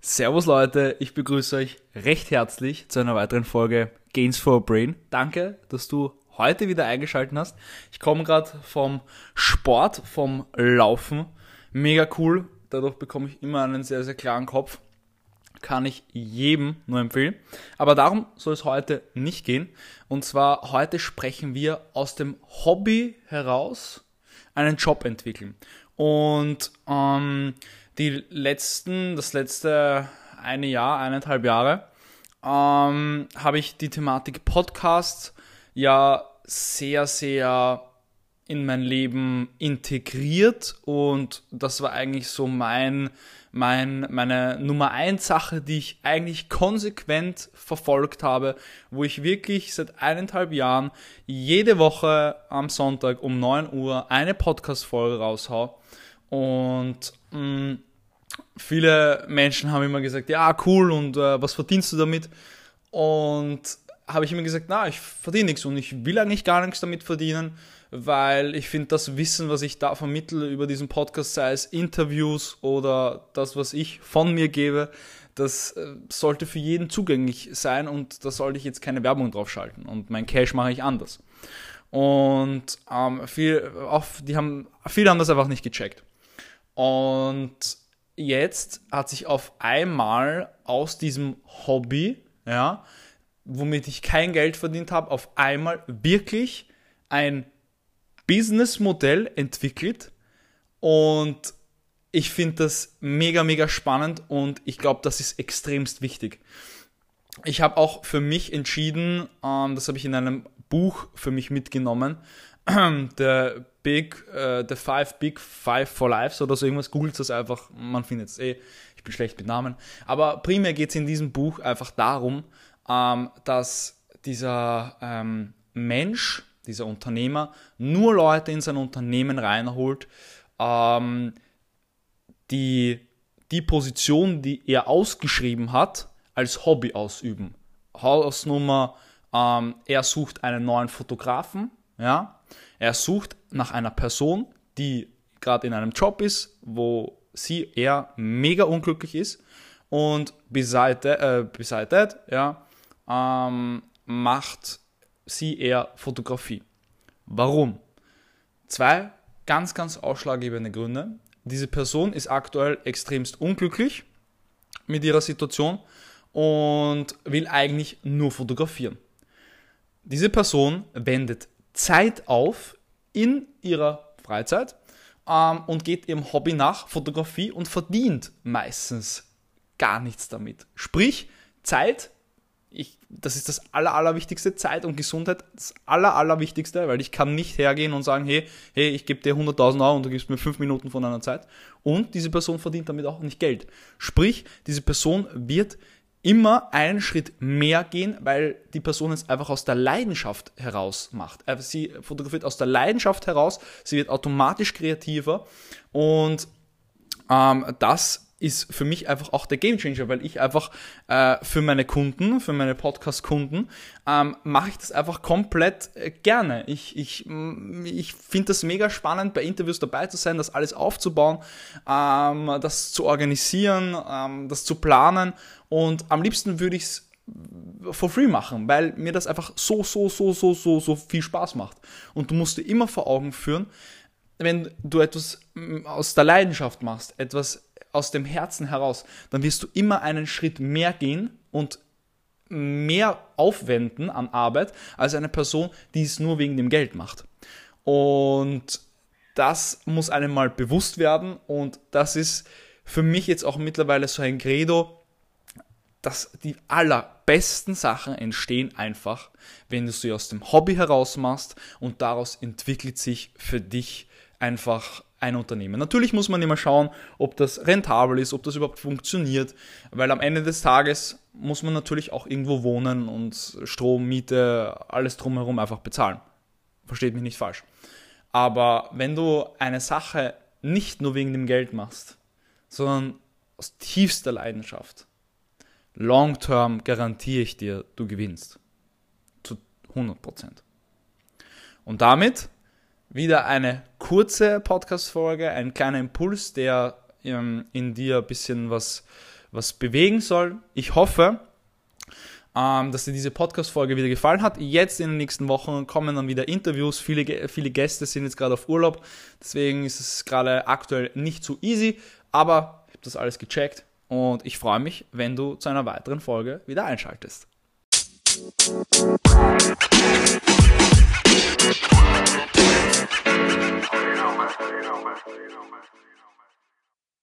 Servus Leute, ich begrüße euch recht herzlich zu einer weiteren Folge Gains for a Brain. Danke, dass du heute wieder eingeschaltet hast. Ich komme gerade vom Sport, vom Laufen. Mega cool. Dadurch bekomme ich immer einen sehr, sehr klaren Kopf. Kann ich jedem nur empfehlen. Aber darum soll es heute nicht gehen. Und zwar heute sprechen wir aus dem Hobby heraus einen Job entwickeln. Und ähm, die letzten, das letzte eine Jahr, eineinhalb Jahre, ähm, habe ich die Thematik Podcast ja sehr, sehr in mein Leben integriert und das war eigentlich so mein, mein, meine Nummer eins Sache, die ich eigentlich konsequent verfolgt habe, wo ich wirklich seit eineinhalb Jahren jede Woche am Sonntag um 9 Uhr eine Podcast-Folge raushau und mh, mm, viele Menschen haben immer gesagt, ja, cool, und äh, was verdienst du damit? Und habe ich immer gesagt, na, ich verdiene nichts und ich will eigentlich gar nichts damit verdienen, weil ich finde, das Wissen, was ich da vermittle über diesen Podcast, sei es Interviews oder das, was ich von mir gebe, das äh, sollte für jeden zugänglich sein und da sollte ich jetzt keine Werbung drauf schalten und mein Cash mache ich anders. Und ähm, viel, auch, die haben, viele haben das einfach nicht gecheckt. Und jetzt hat sich auf einmal aus diesem Hobby, ja, womit ich kein Geld verdient habe, auf einmal wirklich ein Businessmodell entwickelt und ich finde das mega, mega spannend und ich glaube, das ist extremst wichtig. Ich habe auch für mich entschieden, ähm, das habe ich in einem Buch für mich mitgenommen, der Big, äh, The Five Big Five for Lives oder so irgendwas, googelt das einfach, man findet es eh, ich bin schlecht mit Namen. Aber primär geht es in diesem Buch einfach darum, ähm, dass dieser ähm, Mensch, dieser Unternehmer, nur Leute in sein Unternehmen reinholt, ähm, die die Position, die er ausgeschrieben hat, als Hobby ausüben. Hausnummer, ähm, er sucht einen neuen Fotografen, ja, er sucht nach einer Person, die gerade in einem Job ist, wo sie eher mega unglücklich ist und beseitigt, äh, beseitigt ja, ähm, macht sie eher Fotografie. Warum? Zwei ganz, ganz ausschlaggebende Gründe. Diese Person ist aktuell extremst unglücklich mit ihrer Situation und will eigentlich nur fotografieren. Diese Person wendet Zeit auf in ihrer Freizeit ähm, und geht ihrem Hobby nach, Fotografie, und verdient meistens gar nichts damit. Sprich, Zeit, ich, das ist das aller, allerwichtigste, Zeit und Gesundheit, das aller, allerwichtigste, weil ich kann nicht hergehen und sagen, hey, hey, ich gebe dir 100.000 Euro und du gibst mir 5 Minuten von deiner Zeit. Und diese Person verdient damit auch nicht Geld. Sprich, diese Person wird immer einen Schritt mehr gehen, weil die Person es einfach aus der Leidenschaft heraus macht. Also sie fotografiert aus der Leidenschaft heraus, sie wird automatisch kreativer und ähm, das ist für mich einfach auch der Gamechanger, weil ich einfach äh, für meine Kunden, für meine Podcast-Kunden, ähm, mache ich das einfach komplett äh, gerne. Ich, ich, ich finde das mega spannend, bei Interviews dabei zu sein, das alles aufzubauen, ähm, das zu organisieren, ähm, das zu planen und am liebsten würde ich es for free machen, weil mir das einfach so, so, so, so, so, so viel Spaß macht. Und du musst dir immer vor Augen führen, wenn du etwas aus der Leidenschaft machst, etwas aus dem Herzen heraus, dann wirst du immer einen Schritt mehr gehen und mehr aufwenden an Arbeit als eine Person, die es nur wegen dem Geld macht. Und das muss einem mal bewusst werden und das ist für mich jetzt auch mittlerweile so ein Credo, dass die allerbesten Sachen entstehen einfach, wenn du sie aus dem Hobby heraus machst und daraus entwickelt sich für dich einfach ein Unternehmen. Natürlich muss man immer schauen, ob das rentabel ist, ob das überhaupt funktioniert, weil am Ende des Tages muss man natürlich auch irgendwo wohnen und Strom, Miete, alles drumherum einfach bezahlen. Versteht mich nicht falsch. Aber wenn du eine Sache nicht nur wegen dem Geld machst, sondern aus tiefster Leidenschaft, long term garantiere ich dir, du gewinnst. Zu 100 Prozent. Und damit wieder eine kurze Podcast-Folge, ein kleiner Impuls, der ähm, in dir ein bisschen was, was bewegen soll. Ich hoffe, ähm, dass dir diese Podcast-Folge wieder gefallen hat. Jetzt in den nächsten Wochen kommen dann wieder Interviews. Viele, viele Gäste sind jetzt gerade auf Urlaub. Deswegen ist es gerade aktuell nicht so easy. Aber ich habe das alles gecheckt und ich freue mich, wenn du zu einer weiteren Folge wieder einschaltest. You know, man. You.